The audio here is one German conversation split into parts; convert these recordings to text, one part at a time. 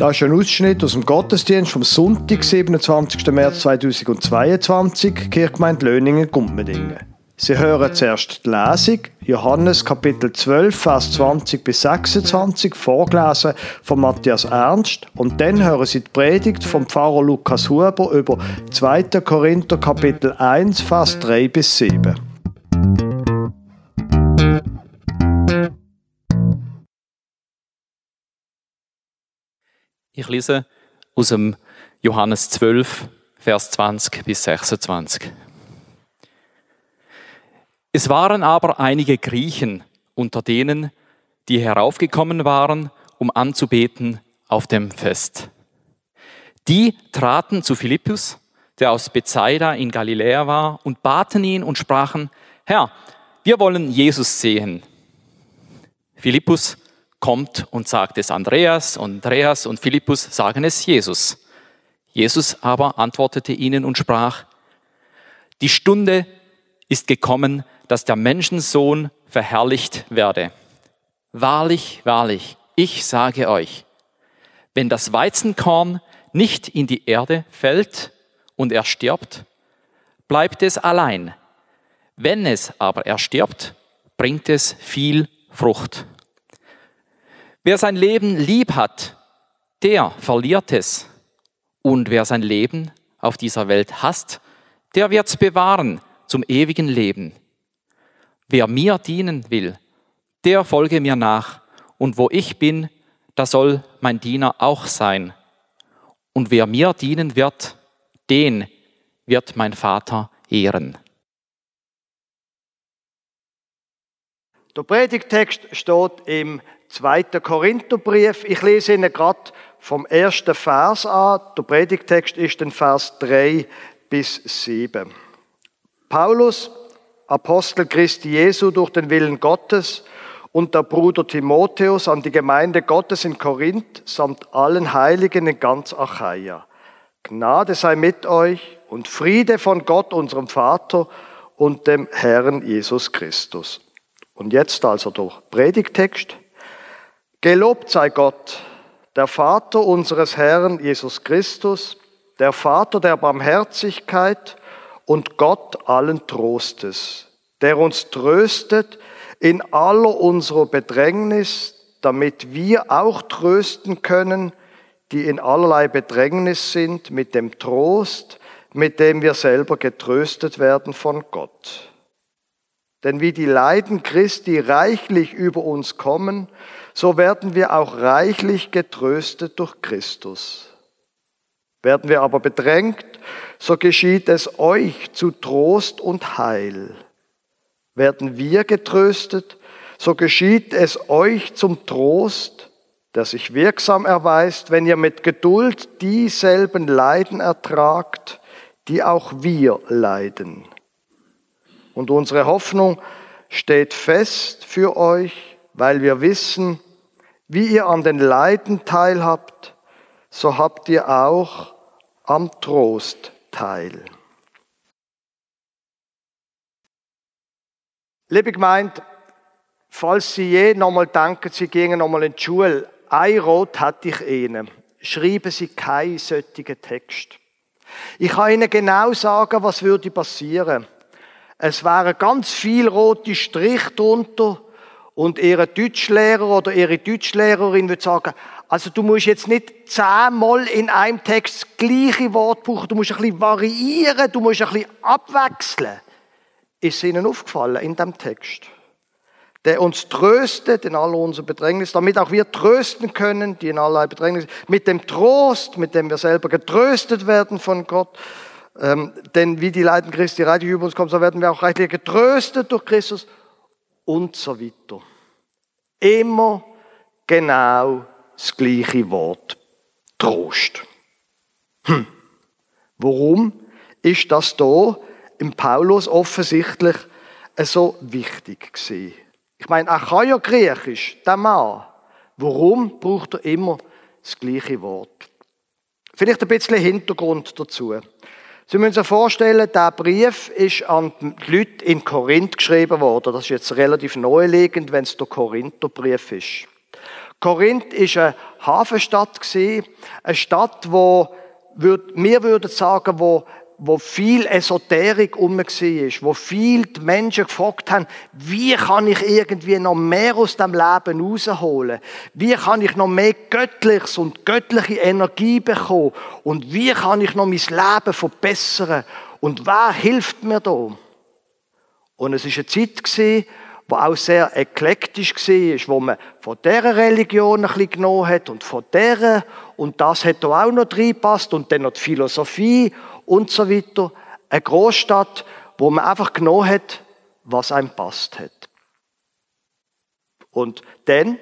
Das ist ein Ausschnitt aus dem Gottesdienst vom Sonntag, 27. März 2022, Kirchgemeinde Löningen-Gumpmedingen. Sie hören zuerst die Lesung, Johannes Kapitel 12, Vers 20 bis 26, vorgelesen von Matthias Ernst, und dann hören Sie die Predigt vom Pfarrer Lukas Huber über 2. Korinther Kapitel 1, Vers 3 bis 7. Ich lese aus dem Johannes 12, Vers 20 bis 26. Es waren aber einige Griechen unter denen, die heraufgekommen waren, um anzubeten auf dem Fest. Die traten zu Philippus, der aus Bethsaida in Galiläa war, und baten ihn und sprachen, Herr, wir wollen Jesus sehen. Philippus kommt und sagt es Andreas, und Andreas und Philippus sagen es Jesus. Jesus aber antwortete ihnen und sprach, die Stunde ist gekommen, dass der Menschensohn verherrlicht werde. Wahrlich, wahrlich, ich sage euch, wenn das Weizenkorn nicht in die Erde fällt und er stirbt, bleibt es allein. Wenn es aber erstirbt, bringt es viel Frucht. Wer sein Leben lieb hat, der verliert es. Und wer sein Leben auf dieser Welt hasst, der wird's bewahren zum ewigen Leben. Wer mir dienen will, der folge mir nach. Und wo ich bin, da soll mein Diener auch sein. Und wer mir dienen wird, den wird mein Vater ehren. Der Predigtext steht im 2. Korintherbrief. Ich lese Ihnen gerade vom ersten Vers an. Der Predigtext ist den Vers 3 bis 7. Paulus, Apostel Christi Jesu durch den Willen Gottes und der Bruder Timotheus an die Gemeinde Gottes in Korinth samt allen Heiligen in ganz Achaia. Gnade sei mit euch und Friede von Gott, unserem Vater und dem Herrn Jesus Christus. Und jetzt also der Predigtext. Gelobt sei Gott, der Vater unseres Herrn Jesus Christus, der Vater der Barmherzigkeit und Gott allen Trostes, der uns tröstet in aller unserer Bedrängnis, damit wir auch trösten können, die in allerlei Bedrängnis sind, mit dem Trost, mit dem wir selber getröstet werden von Gott. Denn wie die Leiden Christi reichlich über uns kommen, so werden wir auch reichlich getröstet durch Christus. Werden wir aber bedrängt, so geschieht es euch zu Trost und Heil. Werden wir getröstet, so geschieht es euch zum Trost, der sich wirksam erweist, wenn ihr mit Geduld dieselben Leiden ertragt, die auch wir leiden. Und unsere Hoffnung steht fest für euch, weil wir wissen, wie ihr an den Leiden teilhabt, so habt ihr auch am Trost teil. Liebe Gemeinde, falls Sie je nochmal denken, Sie gingen nochmal in die Schule, ein Rot hatte ich Ihnen. Schreiben Sie keinen solchen Text. Ich kann Ihnen genau sagen, was würde passieren. Es wären ganz viel rote Striche drunter und Ihr Deutschlehrer oder Ihre Deutschlehrerin würde sagen, also du musst jetzt nicht zehnmal in einem Text das gleiche Wort brauchen, du musst ein bisschen variieren, du musst ein bisschen abwechseln. Ist Ihnen aufgefallen in dem Text? Der uns tröstet in all unseren Bedrängnissen, damit auch wir trösten können, die in allerlei Bedrängnissen, mit dem Trost, mit dem wir selber getröstet werden von Gott. Ähm, denn wie die Leiden Christi reichlich über uns kommen, so werden wir auch reichlich getröstet durch Christus und so weiter. Immer genau das gleiche Wort. Trost. Hm. Warum ist das da im Paulus offensichtlich so wichtig gewesen? Ich meine, er kann ja Griechisch, der Mann. Warum braucht er immer das gleiche Wort? Vielleicht ein bisschen Hintergrund dazu. Sie müssen sich vorstellen, der Brief ist an die Leute in Korinth geschrieben worden. Das ist jetzt relativ neulegend, wenn es der Korintherbrief ist. Korinth ist eine Hafenstadt eine Stadt, wo wir würden sagen, wo wo viel Esoterik um war, wo viel die Menschen gefragt haben, wie kann ich irgendwie noch mehr aus dem Leben rausholen? Wie kann ich noch mehr Göttliches und göttliche Energie bekommen? Und wie kann ich noch mein Leben verbessern? Und wer hilft mir da? Und es war eine Zeit, wo auch sehr eklektisch war, wo man von dieser Religion ein bisschen genommen hat und von dieser und das hat da auch noch reingepasst und dann noch die Philosophie und so weiter. Eine Großstadt, wo man einfach genommen hat, was einem passt hat. Und dann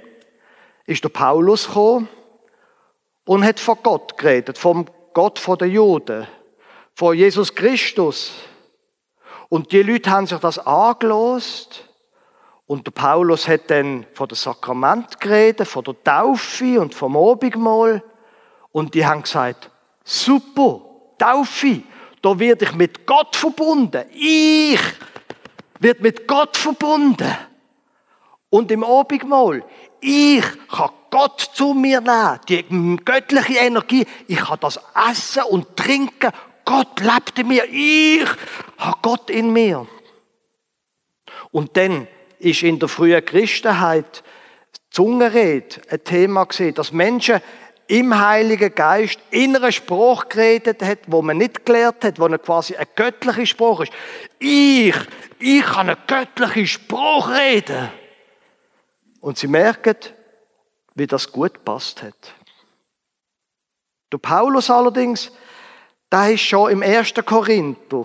ist der Paulus gekommen und hat von Gott geredet, vom Gott der Juden, von Jesus Christus. Und die Leute haben sich das angelost. Und der Paulus hat dann von dem Sakrament geredet, von der Taufe und vom Abendmahl. Und die haben gesagt, super, Taufe, da werde ich mit Gott verbunden. Ich werde mit Gott verbunden. Und im Abendmahl, ich kann Gott zu mir nehmen, die göttliche Energie, ich kann das essen und trinken. Gott lebt in mir, ich habe Gott in mir. Und dann ist in der frühen Christenheit Zungenrede ein Thema gesehen, dass Menschen im Heiligen Geist in einer Spruch geredet hat, wo man nicht gelehrt hat, wo quasi ein göttlicher Spruch ist. Ich, ich kann einen göttlichen Spruch reden. Und sie merken, wie das gut passt hat. Der Paulus allerdings, der ist schon im 1. Korinther,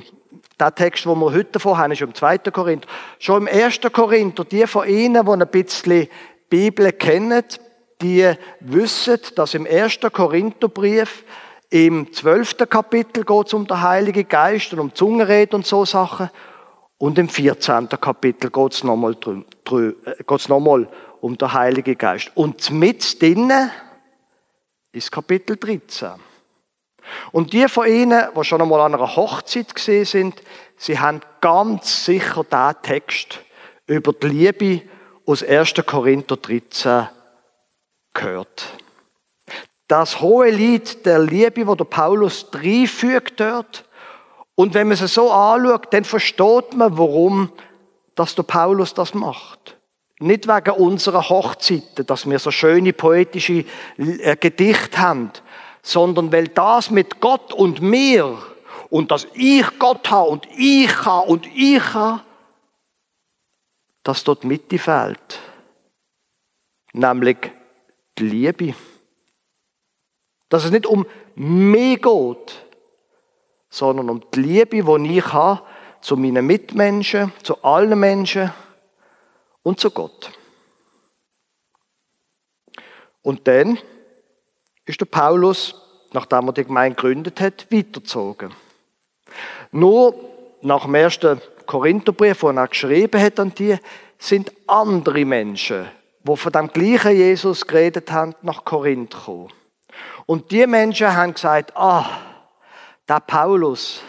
der Text, den wir heute davon haben, ist im 2. Korinther, schon im 1. Korinther, die von Ihnen, die ein bisschen Bibel kennen, die wissen, dass im 1. Korintherbrief im 12. Kapitel geht es um den Heiligen Geist und um Zungenrede und so Sachen. Und im 14. Kapitel geht es nochmal noch um den Heiligen Geist. Und mit drinnen ist Kapitel 13. Und die von Ihnen, die schon einmal an einer Hochzeit gesehen sind, sie haben ganz sicher den Text über die Liebe aus 1. Korinther 13 gehört. Das hohe Lied der Liebe, wo der Paulus reinfügt dort. Und wenn man es so anschaut, dann versteht man, warum dass der Paulus das macht. Nicht wegen unserer Hochzeiten, dass wir so schöne poetische äh, Gedichte haben, sondern weil das mit Gott und mir und dass ich Gott habe und ich habe und ich habe, dass dort Mitte fehlt. Nämlich die Liebe. Dass es nicht um mich geht, sondern um die Liebe, die ich habe zu meinen Mitmenschen, zu allen Menschen und zu Gott. Und dann ist der Paulus, nachdem er die Gemeinde gegründet hat, weitergezogen. Nur nach dem ersten Korintherbrief, den er geschrieben hat an die, sind andere Menschen wo von dem gleichen Jesus geredet haben, nach Korinth gekommen. Und die Menschen haben gesagt, ah, der Paulus,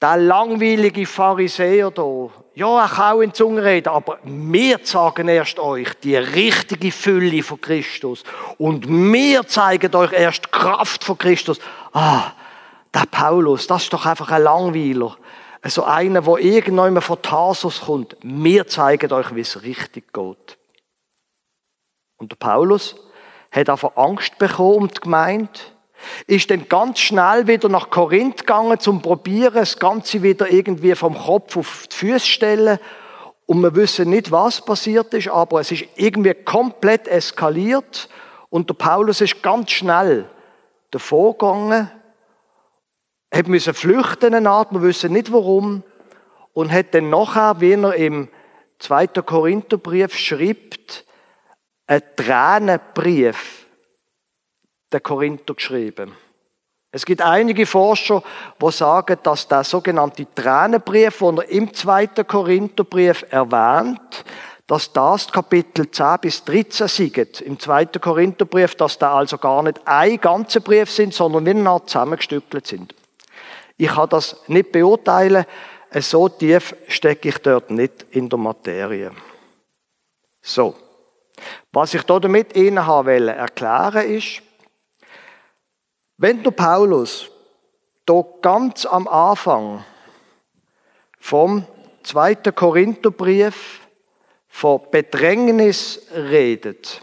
der langweilige Pharisäer da, ja, er kann auch in Zunge reden, aber wir sagen erst euch die richtige Fülle von Christus. Und wir zeigen euch erst Kraft von Christus. Ah, der Paulus, das ist doch einfach ein Langweiler. So also einer, der irgendwann von Tarsus kommt. Wir zeigen euch, wie es richtig geht. Und der Paulus hat einfach Angst bekommen um die ist dann ganz schnell wieder nach Korinth gegangen, zum probieren, das Ganze wieder irgendwie vom Kopf auf die Füße stellen. Und wir wissen nicht, was passiert ist, aber es ist irgendwie komplett eskaliert. Und der Paulus ist ganz schnell davor gegangen, hat müssen flüchten eine Art, wir wissen nicht warum, und hat dann nachher, wie er im 2. Korintherbrief schreibt, einen Tränenbrief der Korinther geschrieben. Es gibt einige Forscher, die sagen, dass der sogenannte Tränenbrief, den er im zweiten Korintherbrief erwähnt, dass das Kapitel 10 bis 13 sind, im zweiten Korintherbrief, dass da also gar nicht ein ganzer Brief sind, sondern wie eine zusammengestückelt sind. Ich kann das nicht beurteilen, so tief stecke ich dort nicht in der Materie. So. Was ich damit Ihnen will, erklären ist, wenn du Paulus hier ganz am Anfang vom zweiten Korintherbrief von Bedrängnis redet,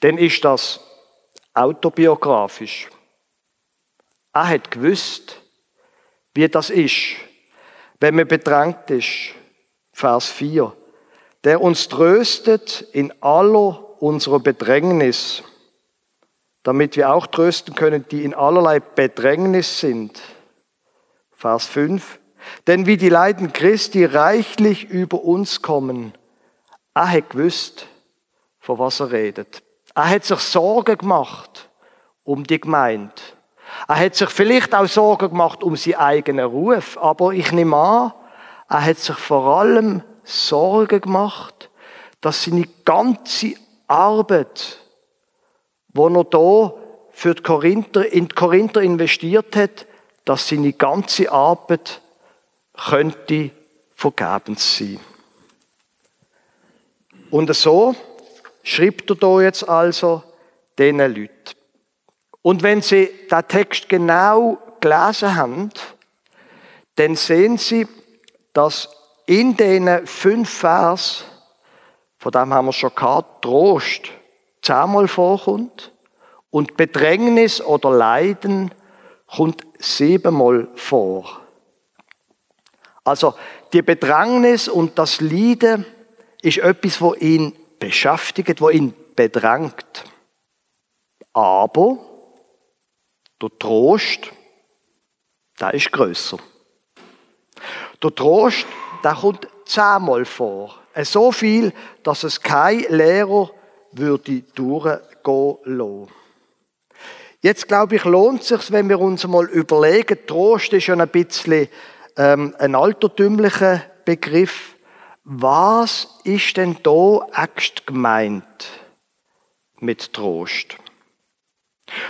dann ist das autobiografisch. Er hat gewusst, wie das ist, wenn man bedrängt ist. Vers 4. Der uns tröstet in aller unserer Bedrängnis, damit wir auch trösten können, die in allerlei Bedrängnis sind. Vers 5. Denn wie die Leiden Christi reichlich über uns kommen, er hat gewusst, von was er redet. Er hat sich Sorgen gemacht um die Gemeinde. Er hat sich vielleicht auch Sorgen gemacht um seinen eigenen Ruf, aber ich nehme an, er hat sich vor allem Sorgen gemacht, dass seine ganze Arbeit, die er da für die Korinther, in die Korinther investiert hat, dass seine ganze Arbeit könnte vergebens sein. Und so schreibt er da jetzt also diesen Leuten. Und wenn Sie den Text genau gelesen haben, dann sehen Sie, dass in diesen fünf Vers, von dem haben wir schon gehabt, Trost zehnmal vorkommt und Bedrängnis oder Leiden kommt siebenmal vor. Also die Bedrängnis und das Leiden ist etwas, wo ihn beschäftigt, wo ihn bedrängt. Aber der Trost, der ist größer. Der Trost, der kommt zehnmal vor. So viel, dass es kein Lehrer würde durchgehen lassen. Jetzt glaube ich, lohnt es sich, wenn wir uns mal überlegen, Trost ist ja ein bisschen ähm, ein altertümlicher Begriff. Was ist denn da echt gemeint mit Trost?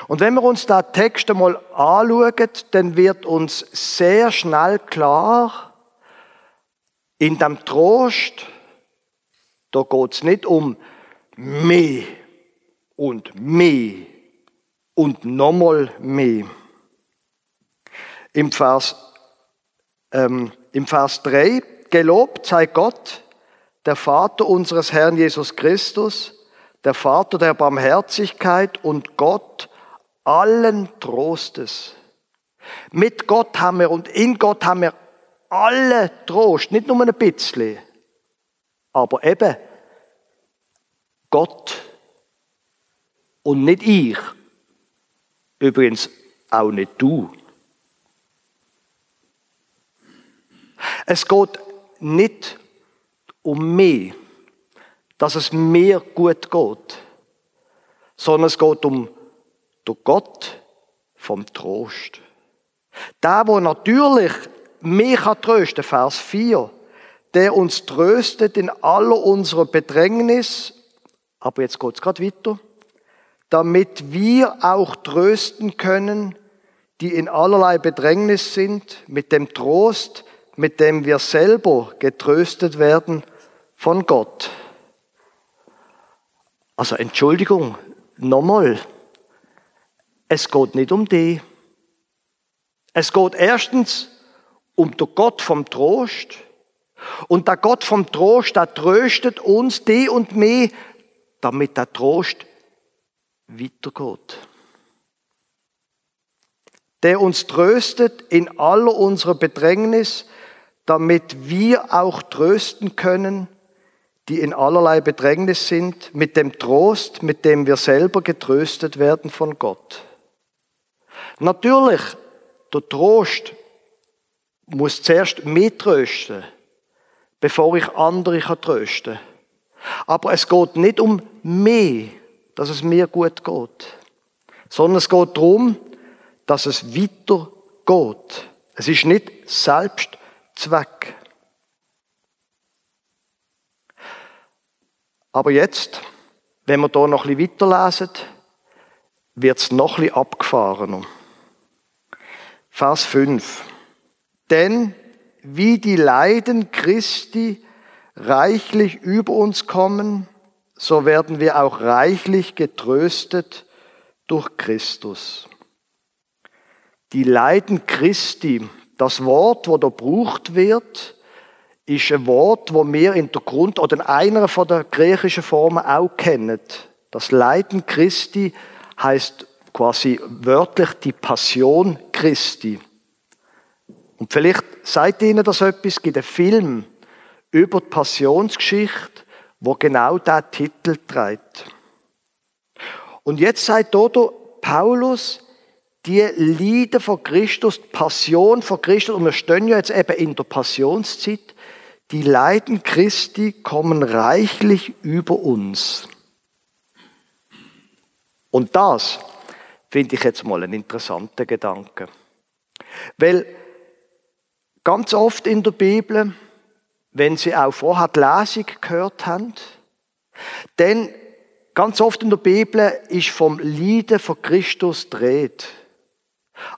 Und wenn wir uns da Text einmal anschauen, dann wird uns sehr schnell klar, in dem Trost, da geht es nicht um mehr und mehr und nochmal mehr. Im Vers, ähm, Im Vers 3, gelobt sei Gott, der Vater unseres Herrn Jesus Christus, der Vater der Barmherzigkeit und Gott allen Trostes. Mit Gott haben wir und in Gott haben wir alle Trost, nicht nur ein bisschen, aber eben Gott und nicht ich. Übrigens auch nicht du. Es geht nicht um mich, dass es mir gut geht, sondern es geht um den Gott vom Trost. Der, wo natürlich mich kann trösten, Vers 4, der uns tröstet in aller unserer Bedrängnis, aber jetzt geht es gerade weiter, damit wir auch trösten können, die in allerlei Bedrängnis sind, mit dem Trost, mit dem wir selber getröstet werden von Gott. Also Entschuldigung, nochmal. Es geht nicht um die. Es geht erstens um den Gott vom Trost. Und der Gott vom Trost, der tröstet uns, die und mich, damit der Trost weitergeht. Der uns tröstet in aller unserer Bedrängnis, damit wir auch trösten können, die in allerlei Bedrängnis sind, mit dem Trost, mit dem wir selber getröstet werden von Gott. Natürlich, der Trost muss zuerst mich trösten, bevor ich andere trösten kann. Aber es geht nicht um mich, dass es mir gut geht, sondern es geht darum, dass es weiter geht. Es ist nicht Selbstzweck. Aber jetzt, wenn wir hier noch ein bisschen weiterlesen, wird es noch ein bisschen abgefahrener. Vers 5. Denn wie die Leiden Christi reichlich über uns kommen, so werden wir auch reichlich getröstet durch Christus. Die Leiden Christi, das Wort, wo da gebraucht wird, ist ein Wort, wo wir in der Grund oder in einer von der griechischen Formen auch kennen. Das Leiden Christi heißt quasi wörtlich die Passion Christi. Und vielleicht sagt Ihnen das etwas, gibt einen Film über die Passionsgeschichte, wo genau der Titel trägt. Und jetzt sagt Dodo Paulus, die Lieder von Christus, die Passion von Christus, und wir stehen ja jetzt eben in der Passionszeit, die Leiden Christi kommen reichlich über uns. Und das finde ich jetzt mal einen interessanten Gedanke. Weil ganz oft in der Bibel, wenn Sie auch vorher die Lesung gehört haben, denn ganz oft in der Bibel ist vom Leiden von Christus dreht.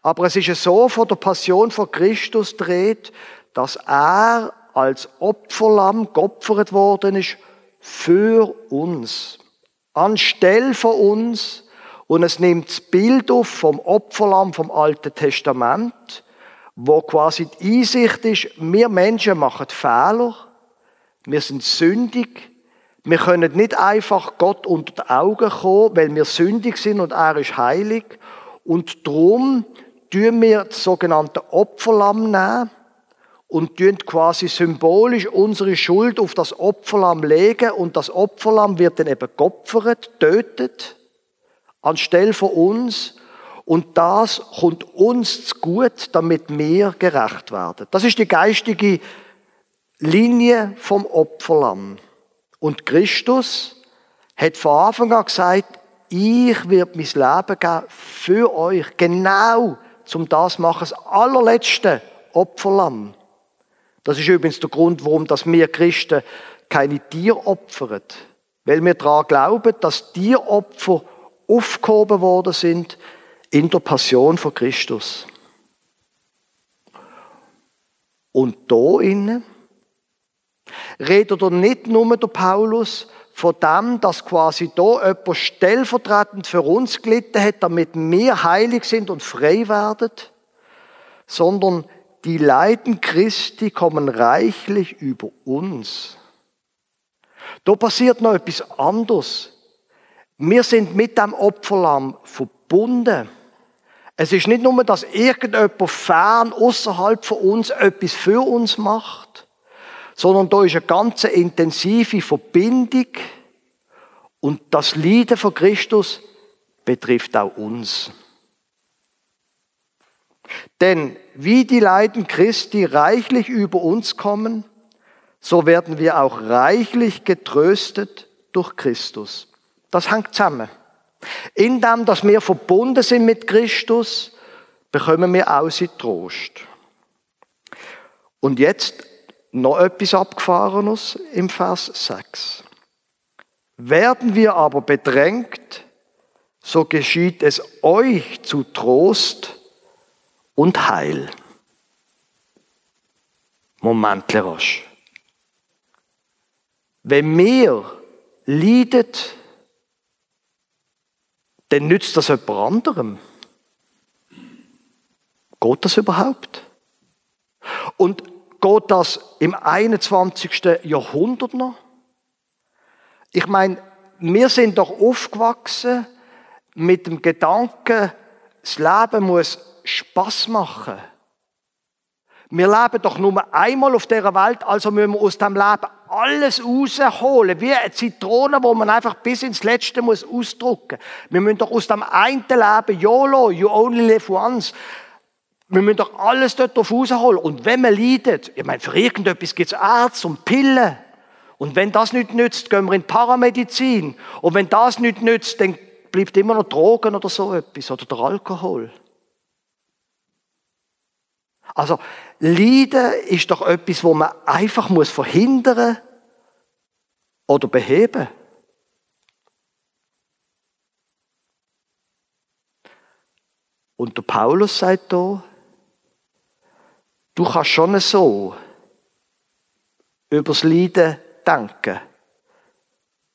Aber es ist ja so von der Passion von Christus dreht, dass er als Opferlamm geopfert worden ist für uns. Anstelle von uns. Und es nimmt das Bild auf vom Opferlamm vom Alten Testament, wo quasi die Einsicht ist, wir Menschen machen Fehler, wir sind sündig, wir können nicht einfach Gott unter die Augen kommen, weil wir sündig sind und er ist heilig. Und darum tun wir das sogenannte Opferlamm nehmen und tun quasi symbolisch unsere Schuld auf das Opferlamm legen und das Opferlamm wird dann eben geopfert, tötet, anstelle von uns und das kommt uns zu gut, damit wir gerecht werden. Das ist die geistige Linie vom Opferlamm. Und Christus hat von Anfang an gesagt, ich werde mein Leben geben für euch, genau zum das machen, das allerletzte Opferlamm. Das ist übrigens der Grund, warum dass wir Christen keine Tiere opfern. Weil wir daran glauben, dass Tieropfer aufgehoben worden sind in der Passion von Christus. Und da innen redet er nicht nur der Paulus von dem, dass quasi da jemand stellvertretend für uns gelitten hat, damit wir heilig sind und frei werden, sondern die Leiden Christi kommen reichlich über uns. Da passiert noch etwas anderes. Wir sind mit dem Opferlamm verbunden. Es ist nicht nur, dass irgendjemand fern außerhalb von uns etwas für uns macht, sondern da ist eine ganz intensive Verbindung und das Leiden von Christus betrifft auch uns. Denn wie die Leiden Christi reichlich über uns kommen, so werden wir auch reichlich getröstet durch Christus. Das hängt zusammen. In dem, dass wir verbunden sind mit Christus, bekommen wir auch sie Trost. Und jetzt noch etwas Abgefahrenes im Vers 6. Werden wir aber bedrängt, so geschieht es euch zu Trost und Heil. Moment, rasch. Wenn mir leidet, dann nützt das jemand anderem. Geht das überhaupt? Und geht das im 21. Jahrhundert noch? Ich meine, wir sind doch aufgewachsen mit dem Gedanken, das Leben muss Spaß machen. Wir leben doch nur einmal auf dieser Welt, also müssen wir aus dem Leben alles rausholen, wie eine Zitrone, wo man einfach bis ins Letzte muss ausdrucken. Wir müssen doch aus dem einen Leben YOLO, you only live once. Wir müssen doch alles dort drauf rausholen. Und wenn man leidet, ich meine, für irgendetwas gibt es Ärzte und Pillen. Und wenn das nicht nützt, gehen wir in Paramedizin. Und wenn das nicht nützt, dann bleibt immer noch Drogen oder so etwas oder der Alkohol. Also Leiden ist doch etwas, wo man einfach muss verhindern oder beheben. Und der Paulus sagt da, du kannst schon so über das Leiden denken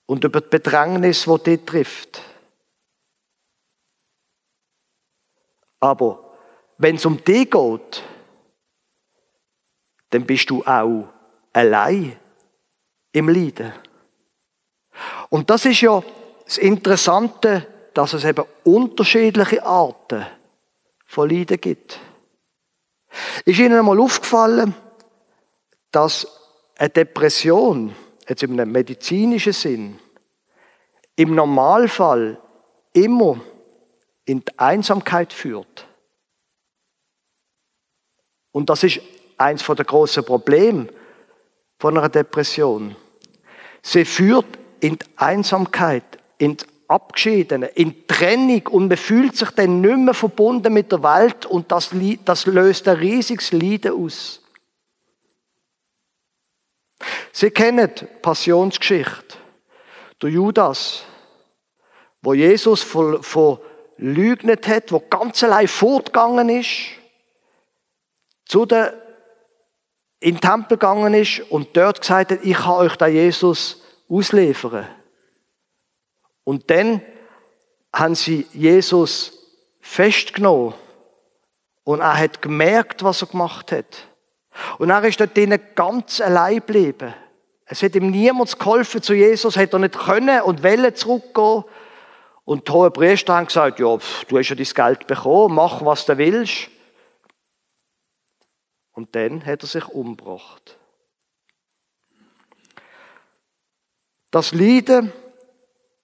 und über die Bedrängnis, die dich trifft. Aber wenn es um dich geht, dann bist du auch allein im Leiden. Und das ist ja das Interessante, dass es eben unterschiedliche Arten von Leiden gibt. Ist Ihnen einmal aufgefallen, dass eine Depression, jetzt in einem medizinischen Sinn, im Normalfall immer in die Einsamkeit führt? Und das ist eins der großen Probleme von einer Depression. Sie führt in die Einsamkeit, in die Abgeschiedene, in die Trennung und man fühlt sich dann nicht mehr verbunden mit der Welt und das, das löst ein riesiges Leiden aus. Sie kennen die Passionsgeschichte. Der Judas, wo Jesus verleugnet hat, wo ganz allein fortgegangen ist, zu der, in den Tempel gegangen ist und dort gesagt hat, ich kann euch da Jesus ausliefern. Und dann haben sie Jesus festgenommen und er hat gemerkt, was er gemacht hat. Und er ist dort drinnen ganz allein geblieben. Es hat ihm niemand geholfen zu Jesus, hat er nicht können und wollen zurückgehen. Und die hohen Priester haben gesagt, ja, du hast ja dein Geld bekommen, mach, was du willst. Und dann hat er sich umgebracht. Das Leiden,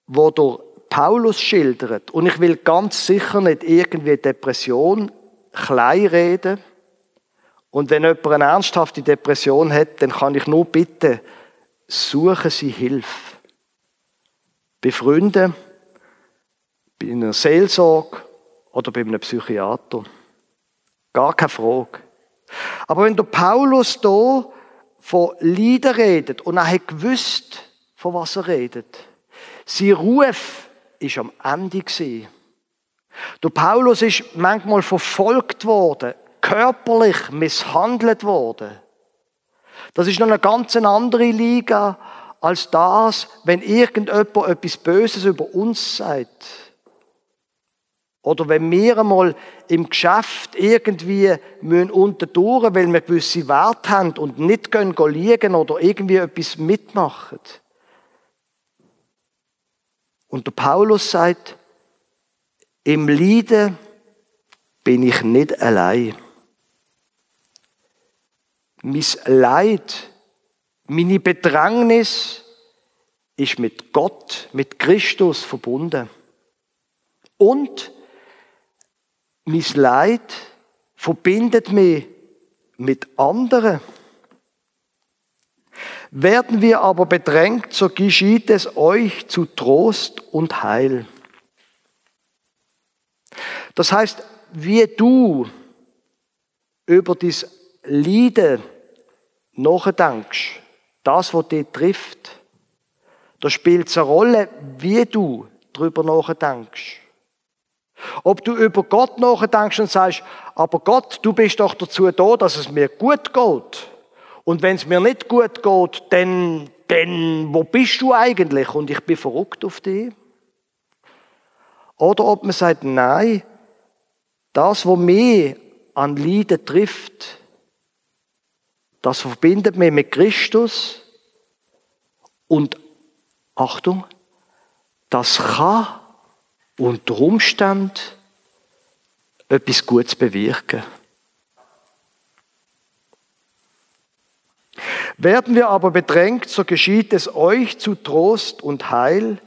wo der Paulus schildert, und ich will ganz sicher nicht irgendwie Depression kleinreden, und wenn jemand eine ernsthafte Depression hat, dann kann ich nur bitten, suchen Sie Hilfe. Bei Freunden, bei einer Seelsorge oder bei einem Psychiater. Gar keine Frage. Aber wenn der Paulus da von Leiden redet und er hat gewusst, von was er redet, sein Ruf ist am Ende gewesen. Der Paulus ist manchmal verfolgt worden, körperlich misshandelt worden. Das ist noch eine ganz andere Liga als das, wenn irgendjemand etwas Böses über uns sagt. Oder wenn wir einmal im Geschäft irgendwie müssen untertauchen, weil wir gewisse Werte haben und nicht gehen liegen oder irgendwie etwas mitmachen. Und der Paulus sagt, im Leiden bin ich nicht allein mein Leid, meine Bedrängnis ist mit Gott, mit Christus verbunden. Und mein Leid verbindet mich mit anderen. Werden wir aber bedrängt, so geschieht es euch zu Trost und Heil. Das heißt, wie du über dies Leiden nachdenkst, das, was dich trifft, da spielt es eine Rolle, wie du darüber nachdenkst. Ob du über Gott nachdenkst und sagst, aber Gott, du bist doch dazu da, dass es mir gut geht. Und wenn es mir nicht gut geht, dann, dann, wo bist du eigentlich? Und ich bin verrückt auf dich. Oder ob man sagt, nein, das, was mich an Leiden trifft, das verbindet mich mit Christus. Und Achtung, das kann unter Umständen etwas Gutes bewirken. Werden wir aber bedrängt, so geschieht es euch zu Trost und Heil.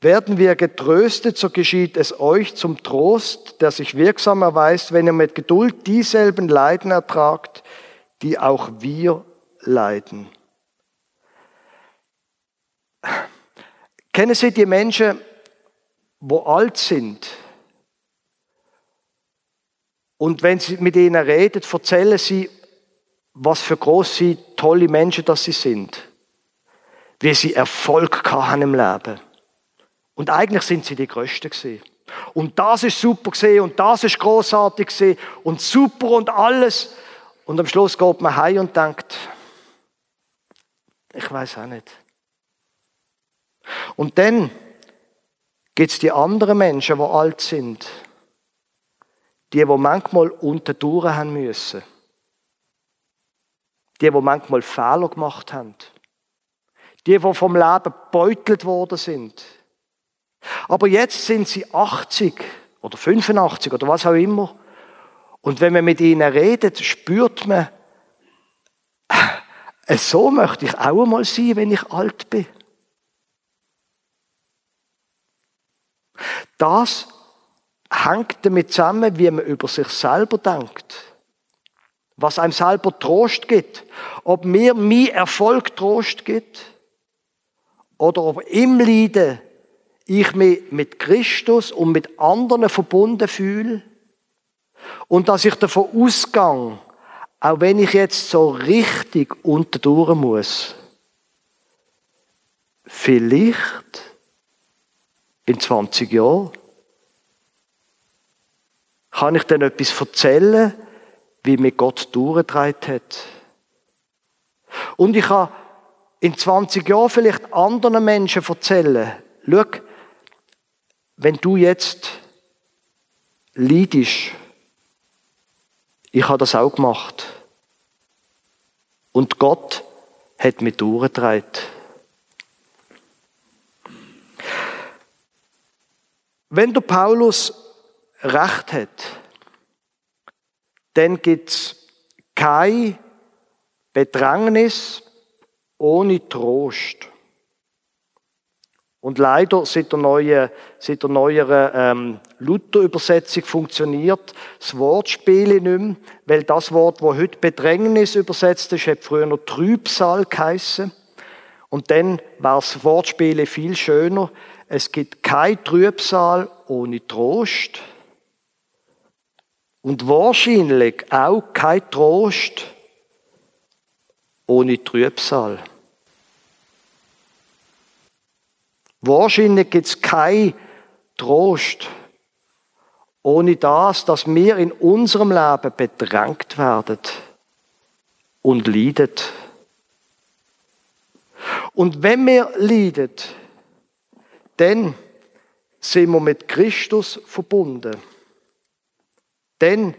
Werden wir getröstet, so geschieht es euch zum Trost, der sich wirksam erweist, wenn ihr mit Geduld dieselben Leiden ertragt, die auch wir leiden. Kennen Sie die Menschen, wo alt sind? Und wenn Sie mit ihnen reden, erzählen Sie, was für große, tolle Menschen das sie sind. Wie sie Erfolg haben im Leben. Und eigentlich sind sie die Größten gewesen. Und das ist super gesehen und das ist großartig gesehen und super und alles. Und am Schluss geht man heim und denkt, ich weiß auch nicht. Und dann gibt es die anderen Menschen, die alt sind. Die, die manchmal unter Touren haben müssen. Die, die manchmal Fehler gemacht haben. Die, die vom Leben beutelt worden sind. Aber jetzt sind sie 80 oder 85 oder was auch immer. Und wenn man mit ihnen redet, spürt man, äh, so möchte ich auch einmal sein, wenn ich alt bin. Das hängt damit zusammen, wie man über sich selber denkt. Was einem selber Trost gibt. Ob mir mein Erfolg Trost gibt. Oder ob im Leiden ich mich mit Christus und mit anderen verbunden fühle. Und dass ich davon ausgehe, auch wenn ich jetzt so richtig unterdurch muss, vielleicht in 20 Jahren kann ich dann etwas erzählen, wie mir Gott durchgetragen hat. Und ich kann in 20 Jahren vielleicht anderen Menschen erzählen, schau, wenn du jetzt leidest, ich habe das auch gemacht. Und Gott hat mich durchgetragen. Wenn der Paulus Recht hat, dann gibt es kein Bedrängnis ohne Trost. Und leider, seit der, neuen, seit der neueren ähm, Luther-Übersetzung funktioniert das Wortspiel nicht mehr, weil das Wort, wo heute Bedrängnis übersetzt ist, hat früher noch Trübsal geheissen. Und dann war das Wortspiel viel schöner. Es gibt kein Trübsal ohne Trost. Und wahrscheinlich auch kein Trost ohne Trübsal. Wahrscheinlich gibt es kein Trost ohne das, dass wir in unserem Leben bedrängt werden und leidet. Und wenn wir leiden, dann sind wir mit Christus verbunden. Dann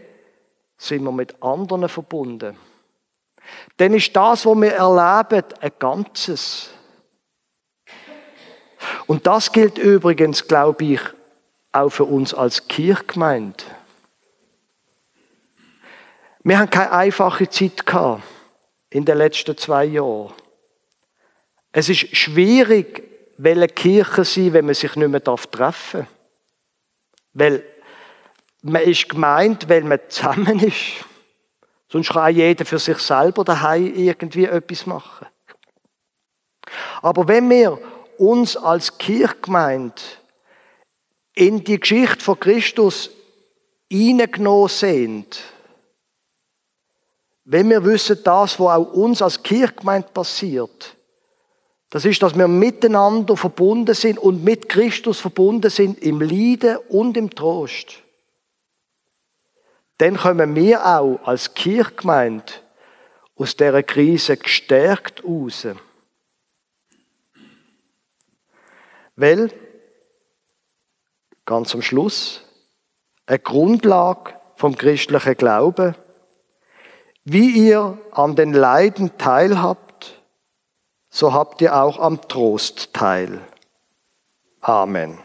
sind wir mit anderen verbunden. Dann ist das, was wir erleben, ein Ganzes. Und das gilt übrigens, glaube ich, auch für uns als Kirchgemeinde. Wir haben keine einfache Zeit gehabt in den letzten zwei Jahren. Es ist schwierig, welche Kirche sein, wenn man sich nicht mehr treffen darf. Weil man ist gemeint, weil man zusammen ist. Sonst kann jeder für sich selber daheim irgendwie etwas machen. Aber wenn wir uns als Kirchgemeinde in die Geschichte von Christus hineingenommen sind, wenn wir wissen, das, was auch uns als Kirchgemeinde passiert, das ist, dass wir miteinander verbunden sind und mit Christus verbunden sind im Leiden und im Trost. Dann kommen wir auch als Kirchgemeinde aus dieser Krise gestärkt raus. Weil, ganz am Schluss, eine Grundlage vom christlichen Glauben, wie ihr an den Leiden teilhabt, so habt ihr auch am Trost teil. Amen.